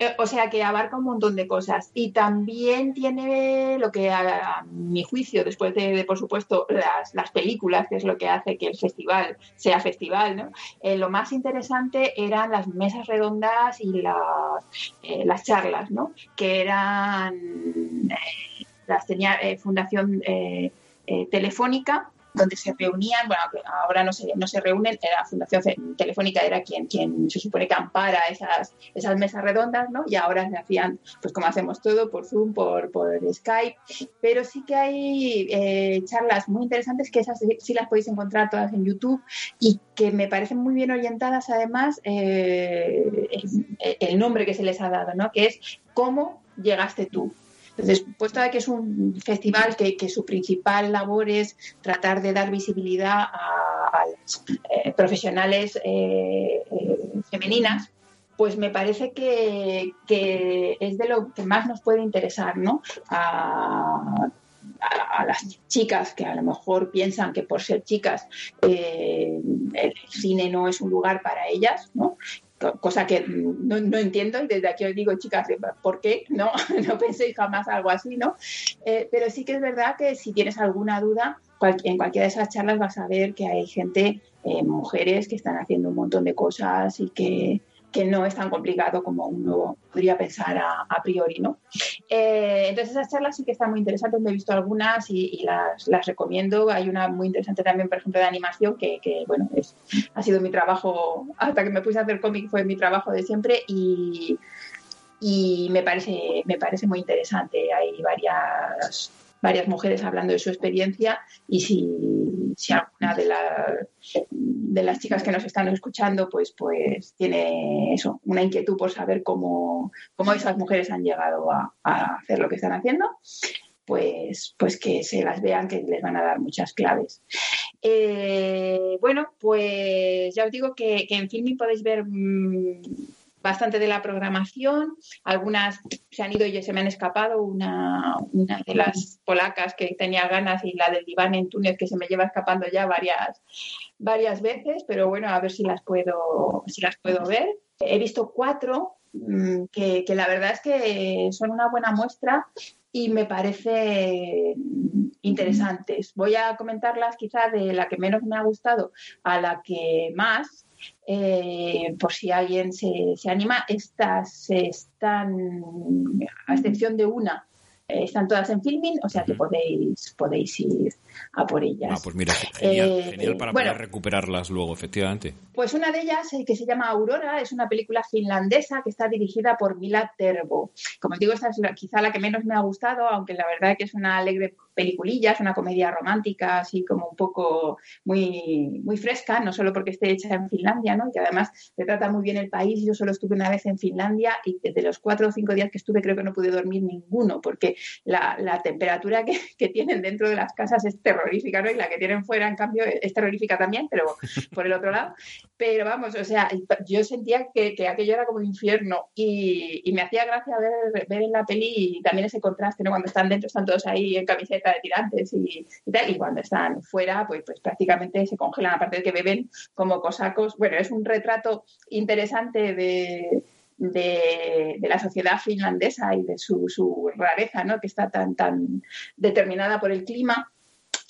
Eh, O sea que abarca un montón de cosas y también tiene lo que a, a mi juicio, después de, por supuesto las, las, películas, que es lo que hace que el festival sea festival, ¿no? Eh, lo más interesante eran las mesas redondas y las, eh, las charlas, ¿no? que eran, eh, las tenía Fundación eh, Telefónica donde se reunían, bueno, ahora no se, no se reúnen, la Fundación Telefónica era quien, quien se supone que ampara esas, esas mesas redondas, ¿no? Y ahora se hacían, pues como hacemos todo, por Zoom, por, por Skype, pero sí que hay eh, charlas muy interesantes que esas sí las podéis encontrar todas en YouTube y que me parecen muy bien orientadas además eh, el, nombre que se les ha dado, ¿no? Que es ¿Cómo llegaste tú? Entonces, puesto de que es un festival que, su principal labor es tratar de dar visibilidad a, eh, profesionales eh, eh, femeninas, pues me parece que, es de lo que más nos puede interesar, ¿no? A, las chicas que a lo mejor piensan que por ser chicas el cine no es un lugar para ellas, ¿no? Cosa que no, no, entiendo y desde aquí os digo, chicas, ¿por qué? No, [LAUGHS] no penséis jamás algo así, ¿no? Eh, pero sí que es verdad que si tienes alguna duda, en cualquiera de esas charlas vas a ver que hay gente, eh, mujeres, que están haciendo un montón de cosas y que, que no es tan complicado como uno podría pensar a, a priori, ¿no? Eh, entonces esas charlas sí que están muy interesantes, me he visto algunas y, las, las, recomiendo. Hay una muy interesante también, por ejemplo, de animación, que, que bueno, es, ha sido mi trabajo, hasta que me puse a hacer cómic fue mi trabajo de siempre y, y me parece, me parece muy interesante. Hay varias varias mujeres hablando de su experiencia y si, si alguna de, de, las chicas que nos están escuchando pues, pues tiene eso, una inquietud por saber cómo, cómo esas mujeres han llegado a, hacer lo que están haciendo, pues, pues que se las vean que les van a dar muchas claves. Eh, bueno, pues ya os digo que, en Filming podéis ver... Mmm, bastante de la programación, algunas se han ido y se me han escapado, una, una, de las polacas que tenía ganas y la del diván en Túnez que se me lleva escapando ya varias, varias veces, pero bueno, a ver si las puedo, si las puedo ver. He visto cuatro mmm, que, que la verdad es que son una buena muestra y me parece interesantes. Voy a comentarlas quizá de la que menos me ha gustado a la que más, eh, por si alguien se, se, anima, estas están, a excepción de una, eh, están todas en filming, o sea que podéis, podéis ir a por ellas. Ah, pues mira, genial, eh, genial para bueno, poder recuperarlas luego, efectivamente. Pues una de ellas, eh, que se llama Aurora, es una película finlandesa que está dirigida por Mila Terbo. Como os digo, esta es la, quizá la que menos me ha gustado, aunque la verdad que es una alegre peliculilla, es una comedia romántica, así como un poco muy, muy fresca, no solo porque esté hecha en Finlandia, ¿no? y que además retrata muy bien el país. Yo solo estuve una vez en Finlandia y de los cuatro o cinco días que estuve creo que no pude dormir ninguno, porque la, la temperatura que, que, tienen dentro de las casas es terrorífica, ¿no? Y la que tienen fuera, en cambio, es terrorífica también, pero [LAUGHS] por el otro lado. Pero vamos, o sea, yo sentía que, que aquello era como un infierno y, y, me hacía gracia ver, ver en la peli y también ese contraste, ¿no? Cuando están dentro están todos ahí en camiseta de tirantes y, tal, y cuando están fuera, pues, pues prácticamente se congelan, aparte de que beben como cosacos. Bueno, es un retrato interesante de de, la sociedad finlandesa y de su, su, rareza, ¿no? que está tan, tan determinada por el clima.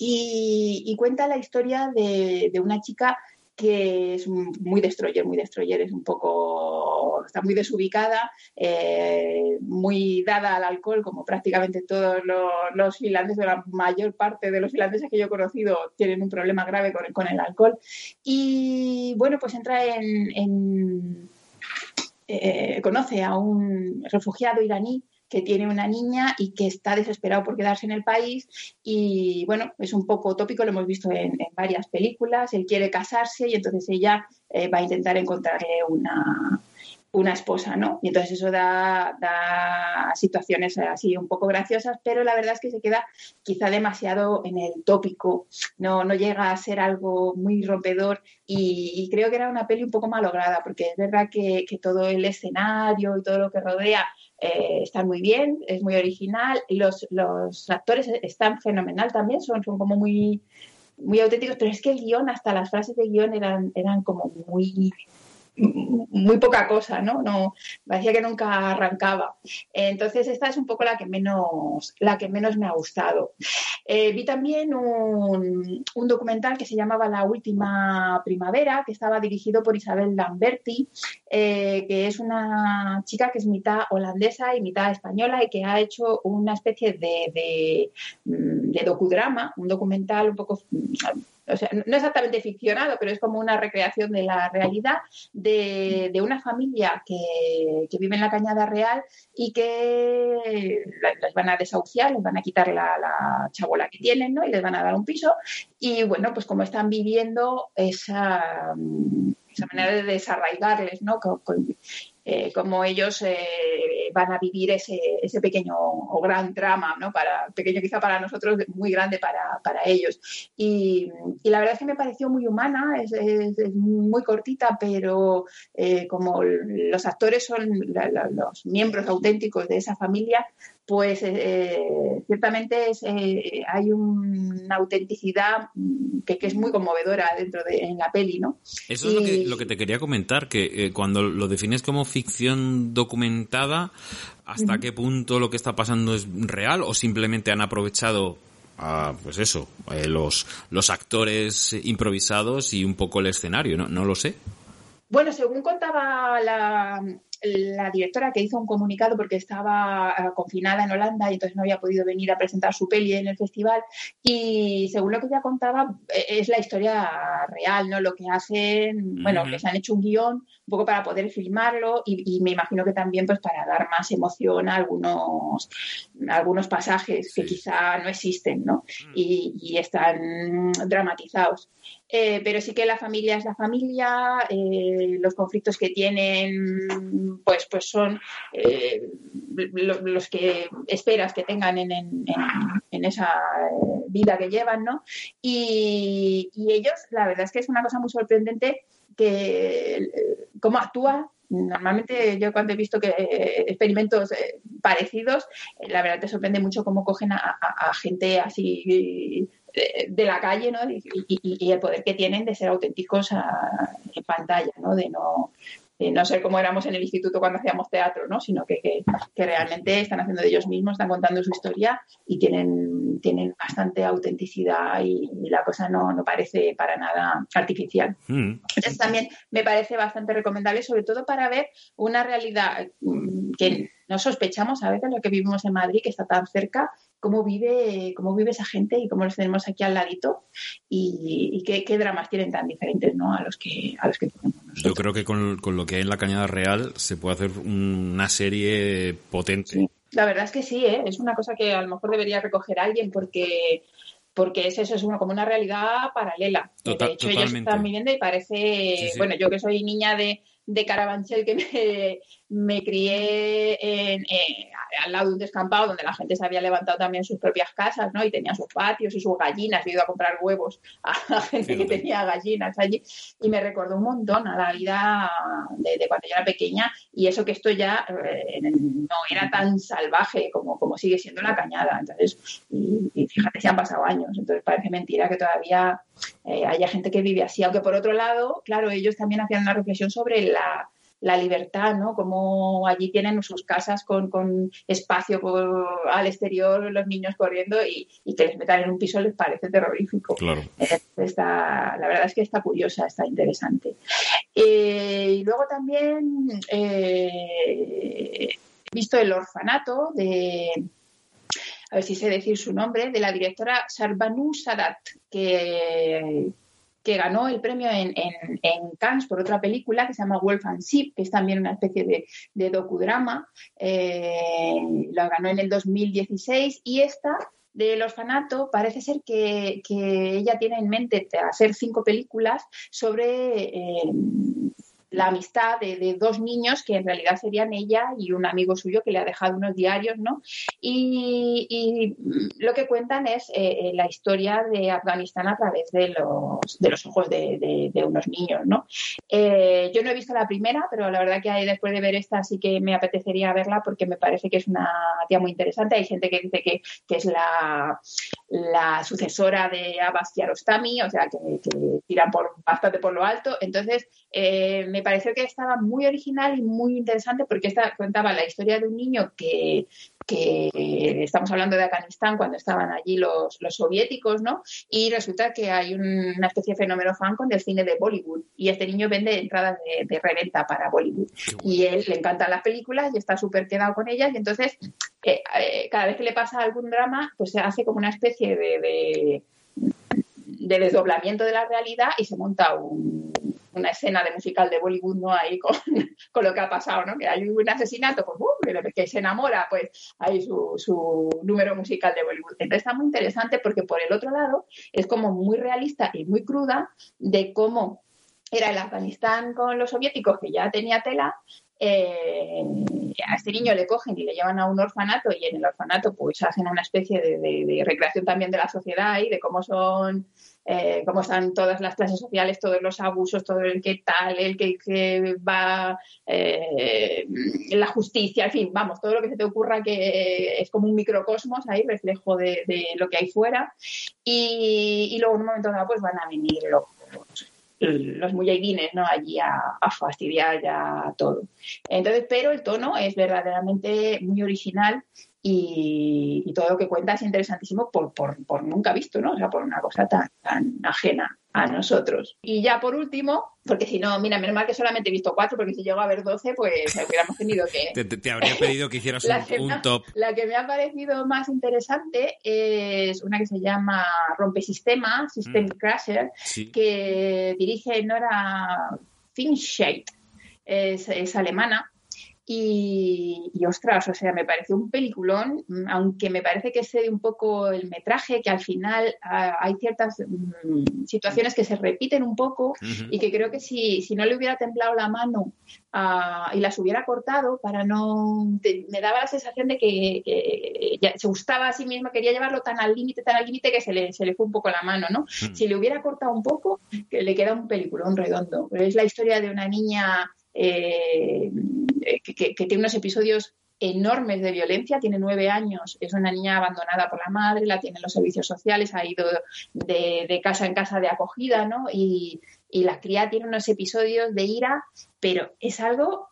Y, y cuenta la historia de, de, una chica que es muy destroyer, muy destroyer, es un poco, está muy desubicada, eh, muy dada al alcohol, como prácticamente todos los, los, finlandeses, la mayor parte de los finlandeses que yo he conocido tienen un problema grave con, el alcohol. Y bueno, pues entra en, en eh, conoce a un refugiado iraní que tiene una niña y que está desesperado por quedarse en el país. Y bueno, es un poco tópico, lo hemos visto en, varias películas, él quiere casarse y entonces ella eh, va a intentar encontrarle una, una esposa, ¿no? Y entonces eso da, da, situaciones así un poco graciosas, pero la verdad es que se queda quizá demasiado en el tópico, no, no llega a ser algo muy rompedor y, y creo que era una peli un poco malograda, porque es verdad que, que todo el escenario y todo lo que rodea eh, está muy bien, es muy original, los, los actores están fenomenal también, son, son como muy muy auténticos, pero es que el guion, hasta las frases de guion eran, eran como muy muy poca cosa, ¿no? No parecía que nunca arrancaba. Entonces esta es un poco la que menos la que menos me ha gustado. Eh, vi también un, un, documental que se llamaba La última primavera, que estaba dirigido por Isabel Lamberti, eh, que es una chica que es mitad holandesa y mitad española y que ha hecho una especie de, de, de docudrama, un documental un poco o sea, no exactamente ficcionado, pero es como una recreación de la realidad de, una familia que, vive en la Cañada Real y que les van a desahuciar, les van a quitar la, la, chabola que tienen, ¿no? Y les van a dar un piso. Y bueno, pues como están viviendo esa, esa manera de desarraigarles, ¿no? Eh, cómo ellos eh, van a vivir ese, ese, pequeño o gran drama, ¿no? Para, pequeño quizá para nosotros, muy grande para, para ellos. Y, la verdad es que me pareció muy humana, es, muy cortita, pero eh, como los actores son los miembros auténticos de esa familia, pues eh, ciertamente es, eh, hay un, una autenticidad que, que, es muy conmovedora dentro de en la peli, ¿no? Eso es lo, que, lo que te quería comentar, que eh, cuando lo defines como ficción documentada, ¿hasta uh -huh. qué punto lo que está pasando es real o simplemente han aprovechado a, pues eso, los, los actores improvisados y un poco el escenario? No, no lo sé. Bueno, según contaba la, la directora que hizo un comunicado porque estaba eh, confinada en Holanda y entonces no había podido venir a presentar su peli en el festival y según lo que ella contaba eh, es la historia real, ¿no? Lo que hacen, bueno, que se han hecho un guion un poco para poder filmarlo y, y me imagino que también pues para dar más emoción a algunos, a algunos pasajes que quizá no existen, ¿no? Y, y están dramatizados. Eh, pero sí que la familia es la familia, eh, los conflictos que tienen, pues, pues son eh, lo- los que esperas que tengan en, en- en- esa vida que llevan, ¿no? Y, ellos, la verdad es que es una cosa muy sorprendente que cómo actúa. Normalmente yo cuando he visto que experimentos parecidos, la verdad te sorprende mucho cómo cogen a gente así eh, de la calle, ¿no? Y, y- y el poder que tienen de ser auténticos a- en pantalla, ¿no? De no, de no ser como éramos en el instituto cuando hacíamos teatro, ¿no? Sino que, que- que realmente están haciendo de ellos mismos, están contando su historia y tienen, tienen bastante autenticidad y, y la cosa no, no parece para nada artificial. Mm. Entonces también me parece bastante recomendable, sobre todo para ver una realidad mm, que no sospechamos a veces lo que vivimos en Madrid, que está tan cerca, cómo vive, cómo vive esa gente y cómo los tenemos aquí al ladito y, y qué, qué dramas tienen tan diferentes ¿no? a los que a los que tenemos. Yo creo que con, con lo que hay en la Cañada Real se puede hacer un- una serie potente. La verdad es que sí, ¿eh? es una cosa que a lo mejor debería recoger alguien porque porque es eso, es una, como una realidad paralela. Total- de hecho, ellos totalmente. están viviendo y parece, Sí, sí. bueno, yo que soy niña de, de Carabanchel, que me, me crié en, eh, al lado de un descampado donde la gente se había levantado también sus propias casas, ¿no? Y tenía sus patios y sus gallinas, he ido a comprar huevos a [LAUGHS] la gente que tenía gallinas allí y me recordó un montón a la vida de, de cuando yo era pequeña y eso que esto ya eh, no era tan salvaje como, como sigue siendo la cañada. Entonces, y, y fíjate, se han pasado años, entonces parece mentira que todavía eh, haya gente que vive así. Aunque por otro lado, claro, ellos también hacían una reflexión sobre la, la libertad, ¿no? Como allí tienen sus casas con, con espacio por- al exterior, los niños corriendo y, y que les metan en un piso les parece terrorífico. Claro. Está, la verdad es que está curiosa, está interesante. Eh, y luego también eh, he visto El orfanato de, a ver si sé decir su nombre, de la directora Sarbanu Sadat, que, que ganó el premio en, en- Cannes por otra película que se llama Wolf and Sheep, que es también una especie de, docudrama. Eh, lo ganó en el 2016 y esta del orfanato parece ser que, que ella tiene en mente hacer cinco películas sobre eh, la amistad de, dos niños que en realidad serían ella y un amigo suyo que le ha dejado unos diarios, ¿no? Y, lo que cuentan es eh, eh, la historia de Afganistán a través de los, ojos de, unos niños, ¿no? Eh, yo no he visto la primera, pero la verdad que después de ver esta sí que me apetecería verla porque me parece que es una tía muy interesante. Hay gente que dice que, que es la, sucesora de Abbas Kiarostami, o sea, que, que tiran por, bastante por lo alto. Entonces, me pareció que estaba muy original y muy interesante porque esta contaba la historia de un niño que, que estamos hablando de Afganistán cuando estaban allí los, los soviéticos, ¿no? Y resulta que hay un- una especie de fenómeno fan con el cine de Bollywood y este niño vende entradas de, de reventa para Bollywood y él le encantan las películas y está súper quedado con ellas y entonces eh, eh, cada vez que le pasa algún drama pues se hace como una especie de, de, de desdoblamiento de la realidad y se monta un- una escena de musical de Bollywood no ahí con, [LAUGHS] con lo que ha pasado, ¿no? Que hay un asesinato, pues que- que se enamora, pues hay su, su número musical de Bollywood. Entonces está muy interesante porque por el otro lado es como muy realista y muy cruda de cómo era el Afganistán con los soviéticos, que ya tenía tela, eh, a este niño le cogen y le llevan a un orfanato y en el orfanato pues hacen una especie de, de- recreación también de la sociedad y de cómo son, eh, cómo están todas las clases sociales, todos los abusos, todo el que tal, el que, va, eh, la justicia, en fin, vamos, todo lo que se te ocurra que es como un microcosmos ahí, reflejo de, lo que hay fuera. Y, y luego en un momento dado pues van a venir los, los muyahidines, ¿no? Allí a, a fastidiar ya todo. Entonces, pero el tono es verdaderamente muy original y, y todo lo que cuenta es interesantísimo por, por, por nunca visto, ¿no? O sea, por una cosa tan, tan ajena a nosotros. Y ya por último, porque si no, mira, menos mal que solamente he visto cuatro, porque si llego a ver doce, pues hubiéramos tenido que... Te, te- te habría pedido que hicieras [LAUGHS] un, que, top. la que me ha parecido más interesante es una que se llama Rompesistema, System Mm. Crasher, Sí. que dirige Nora Finchait, es, es alemana. Y, y, ostras, o sea, me pareció un peliculón, mm, aunque me parece que excede un poco el metraje, que al final ah, hay ciertas mm, situaciones que se repiten un poco y que creo que si, si no le hubiera temblado la mano ah, y las hubiera cortado para no... te- me daba la sensación de que, que ya se gustaba a sí misma, quería llevarlo tan al límite, tan al límite que se le, se le fue un poco la mano, ¿no? Si le hubiera cortado un poco, que le queda un peliculón redondo. Pero es la historia de una niña eh, que, tiene unos episodios enormes de violencia, tiene nueve años, es una niña abandonada por la madre, la tienen los servicios sociales, ha ido de, casa en casa de acogida, ¿no? Y, y la cría tiene unos episodios de ira, pero es algo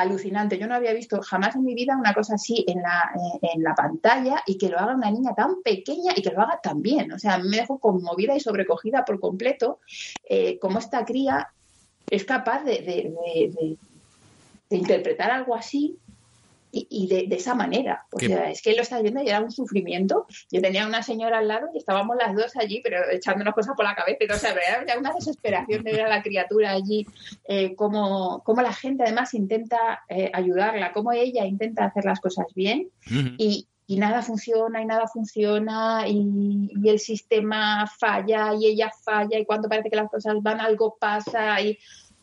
alucinante. Yo no había visto jamás en mi vida una cosa así en la, en la pantalla y que lo haga una niña tan pequeña y que lo haga tan bien. O sea, me dejó conmovida y sobrecogida por completo eh, cómo esta cría es capaz de, de- de- de- de interpretar algo así y, y de, esa manera. O Qué- sea, es que él lo está viendo y era un sufrimiento. Yo tenía una señora al lado y estábamos las dos allí, pero echándonos cosas por la cabeza. Todo, o sea, era una desesperación de ver a la criatura allí, eh, cómo, cómo la gente además intenta eh, ayudarla, cómo ella intenta hacer las cosas bien y, y nada funciona y nada funciona y, el sistema falla y ella falla y cuando parece que las cosas van algo pasa y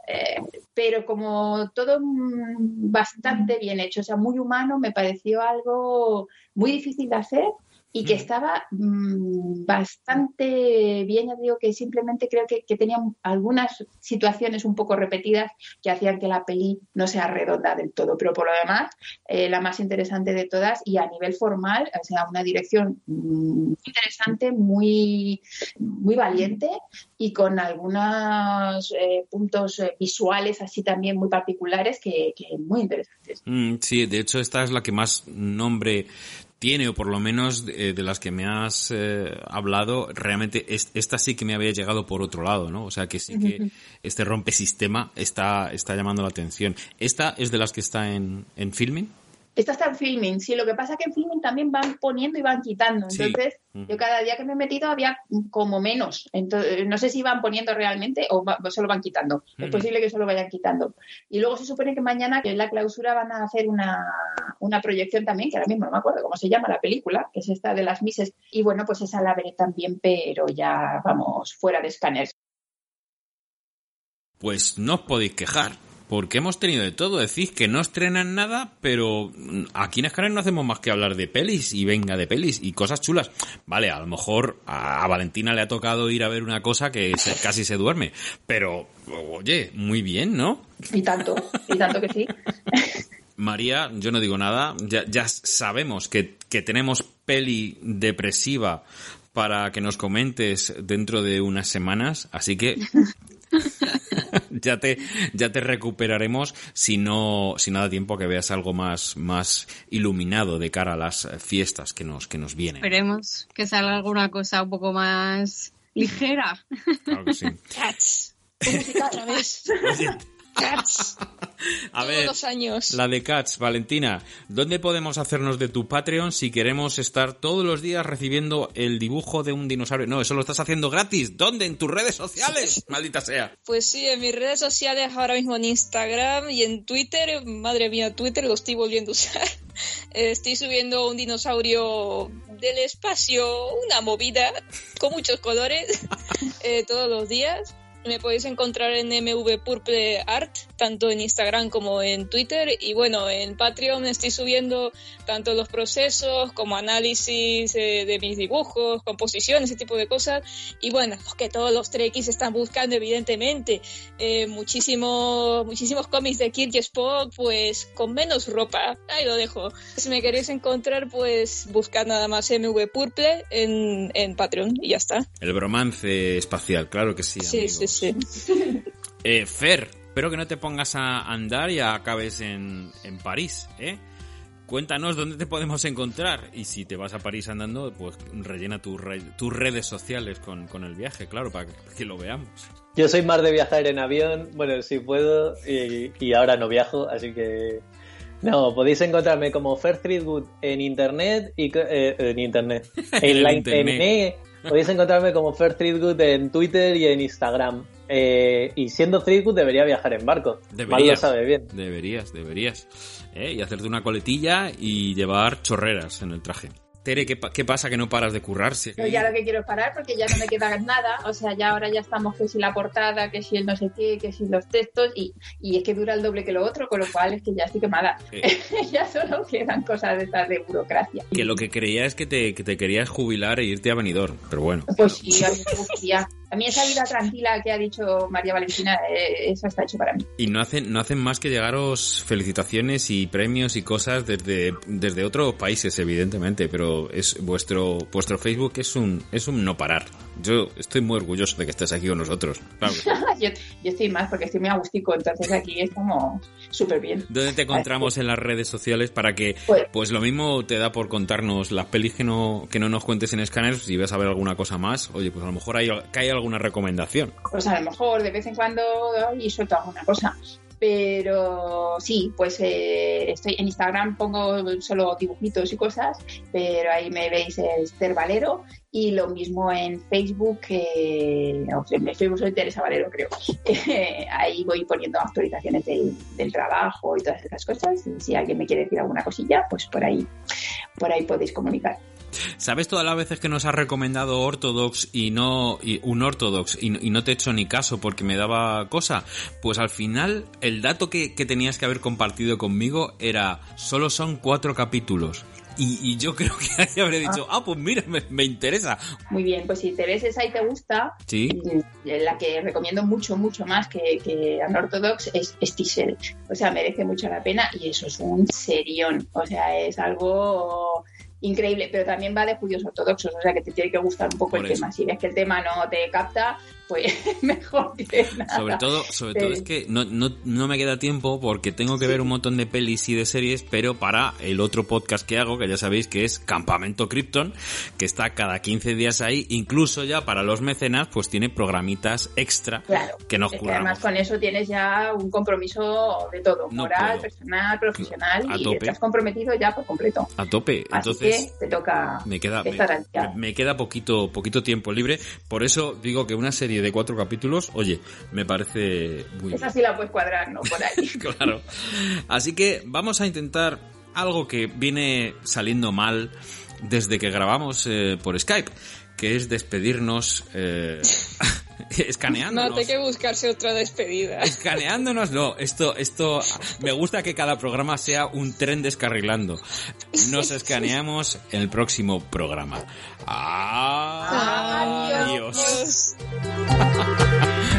eh, pero como todo mm, bastante bien hecho, o sea, muy humano, me pareció algo muy difícil de hacer y que estaba mm, bastante bien, ya digo que simplemente creo que, que tenía algunas situaciones un poco repetidas que hacían que la peli no sea redonda del todo, pero por lo demás, eh, la más interesante de todas y a nivel formal, o sea, una dirección mm, interesante, muy, muy valiente y con algunos eh, puntos eh, visuales así también muy particulares que, que muy interesantes. Mm, sí, de hecho esta es la que más nombre tiene, o por lo menos eh, de las que me has eh, hablado, realmente es- esta sí que me había llegado por otro lado, ¿no? O sea que sí que este rompesistema está, está llamando la atención. ¿Esta es de las que está en, en filming? Esta está en filming, sí, lo que pasa es que en filming también van poniendo y van quitando. Entonces, yo cada día que me he metido había como menos. Entonces, no sé si van poniendo realmente o va- solo van quitando. Es posible que solo vayan quitando. Y luego se supone que mañana, que en la clausura, van a hacer una, una proyección también, que ahora mismo no me acuerdo cómo se llama la película, que es esta de las Mises. Y bueno, pues esa la veré también, pero ya vamos fuera de escáner. Pues no os podéis quejar, porque hemos tenido de todo. Decís que no estrenan nada, pero aquí en Escaner no hacemos más que hablar de pelis y venga de pelis y cosas chulas. Vale, a lo mejor a a Valentina le ha tocado ir a ver una cosa que se- casi se duerme, pero oye, muy bien, ¿no? Y tanto, y tanto que sí. [LAUGHS] María, yo no digo nada, ya, ya sabemos que, que tenemos peli depresiva para que nos comentes dentro de unas semanas, así que [LAUGHS] ya te ya te recuperaremos si no si no da tiempo que veas algo más más iluminado de cara a las fiestas que nos que nos vienen. Esperemos que salga alguna cosa un poco más ligera. Claro que sí. [LAUGHS] Cats. Otra vez. [LAUGHS] Cats. [LAUGHS] A Todos ver, los años. la de Cats, Valentina, ¿dónde podemos hacernos de tu Patreon si queremos estar todos los días recibiendo el dibujo de un dinosaurio? No, eso lo estás haciendo gratis. ¿Dónde? En tus redes sociales, [LAUGHS] maldita sea. Pues sí, en mis redes sociales, ahora mismo en Instagram y en Twitter, madre mía, Twitter lo estoy volviendo a usar. [LAUGHS] Eh, Estoy subiendo un dinosaurio del espacio, una movida con muchos colores eh, todos los días. Me podéis encontrar en MV Purple Art, tanto en Instagram como en Twitter. Y bueno, en Patreon estoy subiendo tanto los procesos como análisis eh, de mis dibujos, composiciones, ese tipo de cosas. Y bueno, los que todos los trekkies están buscando, evidentemente. Eh, muchísimos, muchísimos cómics de Kirk Spock, pues con menos ropa. Ahí lo dejo. Si me queréis encontrar, pues buscad nada más MV Purple en, en Patreon y ya está. El bromance espacial, claro que sí, Sí, sí, sí. Eh, Fer, espero que no te pongas a andar y acabes en, en París, ¿eh? Cuéntanos dónde te podemos encontrar y si te vas a París andando, pues rellena tus tus redes sociales con, con el viaje, claro, para que lo veamos. Yo soy más de viajar en avión, bueno, si puedo, y, y ahora no viajo, así que no, podéis encontrarme como Fair Threadwood en internet y eh, en internet. [LAUGHS] En, la internet. Podéis encontrarme como Fair Threadwood en Twitter y en Instagram. Eh, y siendo Threadwood debería viajar en barco. Deberías, Mal lo sabe bien. Deberías, deberías. ¿eh? Y hacerte una coletilla y llevar chorreras en el traje. Tere, ¿qué, qué pasa que no paras de currarse? Yo ya lo que quiero es parar porque ya no me queda nada. O sea, ya ahora ya estamos que si la portada, que si el no sé qué, que si los textos y, y es que dura el doble que lo otro, con lo cual es que ya estoy quemada. Eh. [LAUGHS] ya solo quedan cosas de estas de burocracia. Que lo que creía es que te, que te querías jubilar e irte a Benidorm, pero bueno. Pues sí, a mí me gustaría. A mí esa vida tranquila que ha dicho María Valentina, eh, eso está hecho para mí. Y no hacen, no hacen más que llegaros felicitaciones y premios y cosas desde, desde otros países, evidentemente, pero es vuestro, vuestro Facebook es un, es un no parar. Yo estoy muy orgulloso de que estés aquí con nosotros. Claro [LAUGHS] yo, yo estoy más porque estoy muy agustico, entonces aquí estamos súper bien. ¿Dónde te encontramos en las redes sociales para que, Pues- pues lo mismo te da por contarnos las pelis que no, que no nos cuentes en Scanners, si vas a ver alguna cosa más, oye, pues a lo mejor hay, que hay alguna recomendación. Pues a lo mejor de vez en cuando y suelto alguna cosa. Pero sí, pues eh, estoy en Instagram, pongo solo dibujitos y cosas, pero ahí me veis Esther Valero y lo mismo en Facebook, eh, en Facebook soy Teresa Valero creo. [LAUGHS] Ahí voy poniendo actualizaciones del, del trabajo y todas esas cosas. Y si alguien me quiere decir alguna cosilla, pues por ahí, por ahí podéis comunicar. ¿Sabes todas las veces que nos has recomendado Orthodox y no y un Orthodox y, y no te he hecho ni caso porque me daba cosa? Pues al final el dato que, que tenías que haber compartido conmigo era solo son cuatro capítulos. Y, y yo creo que [LAUGHS] ahí habré dicho, ah, pues mira, me, me interesa. Muy bien, pues si te ves esa y te gusta, Sí. la que recomiendo mucho, mucho más que, que Unorthodox es, es Tixel. O sea, merece mucho la pena y eso es un serión. O sea, es algo increíble, pero también va de judíos ortodoxos, o sea que te tiene que gustar un poco Por el eso. tema. Si ves que el tema no te capta, pues [LAUGHS] mejor que nada. Sobre todo, sobre todo es que no, no, no me queda tiempo porque tengo que ver un montón de pelis y de series, pero para el otro podcast que hago, que ya sabéis que es Campamento Krypton, que está cada 15 días ahí, incluso ya para los mecenas, pues tiene programitas extra Claro, que nos es que además con eso tienes ya un compromiso de todo, moral, personal, profesional A y tope. estás comprometido ya por completo. A tope. Así Entonces, te toca me queda, me, estar al día. me queda poquito, poquito tiempo libre. Por eso digo que una serie de cuatro capítulos, oye, me parece muy Esa sí la puedes cuadrar, ¿no? Por ahí. [LAUGHS] claro. Así que vamos a intentar algo que viene saliendo mal desde que grabamos eh, por Skype, que es despedirnos eh, [LAUGHS] [LAUGHS] No, escaneándonos. hay que buscarse otra despedida. Escaneándonos, no, esto, esto, me gusta que cada programa sea un tren descarrilando. Nos [LAUGHS] escaneamos en el próximo programa. Adiós. [LAUGHS]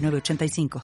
906985.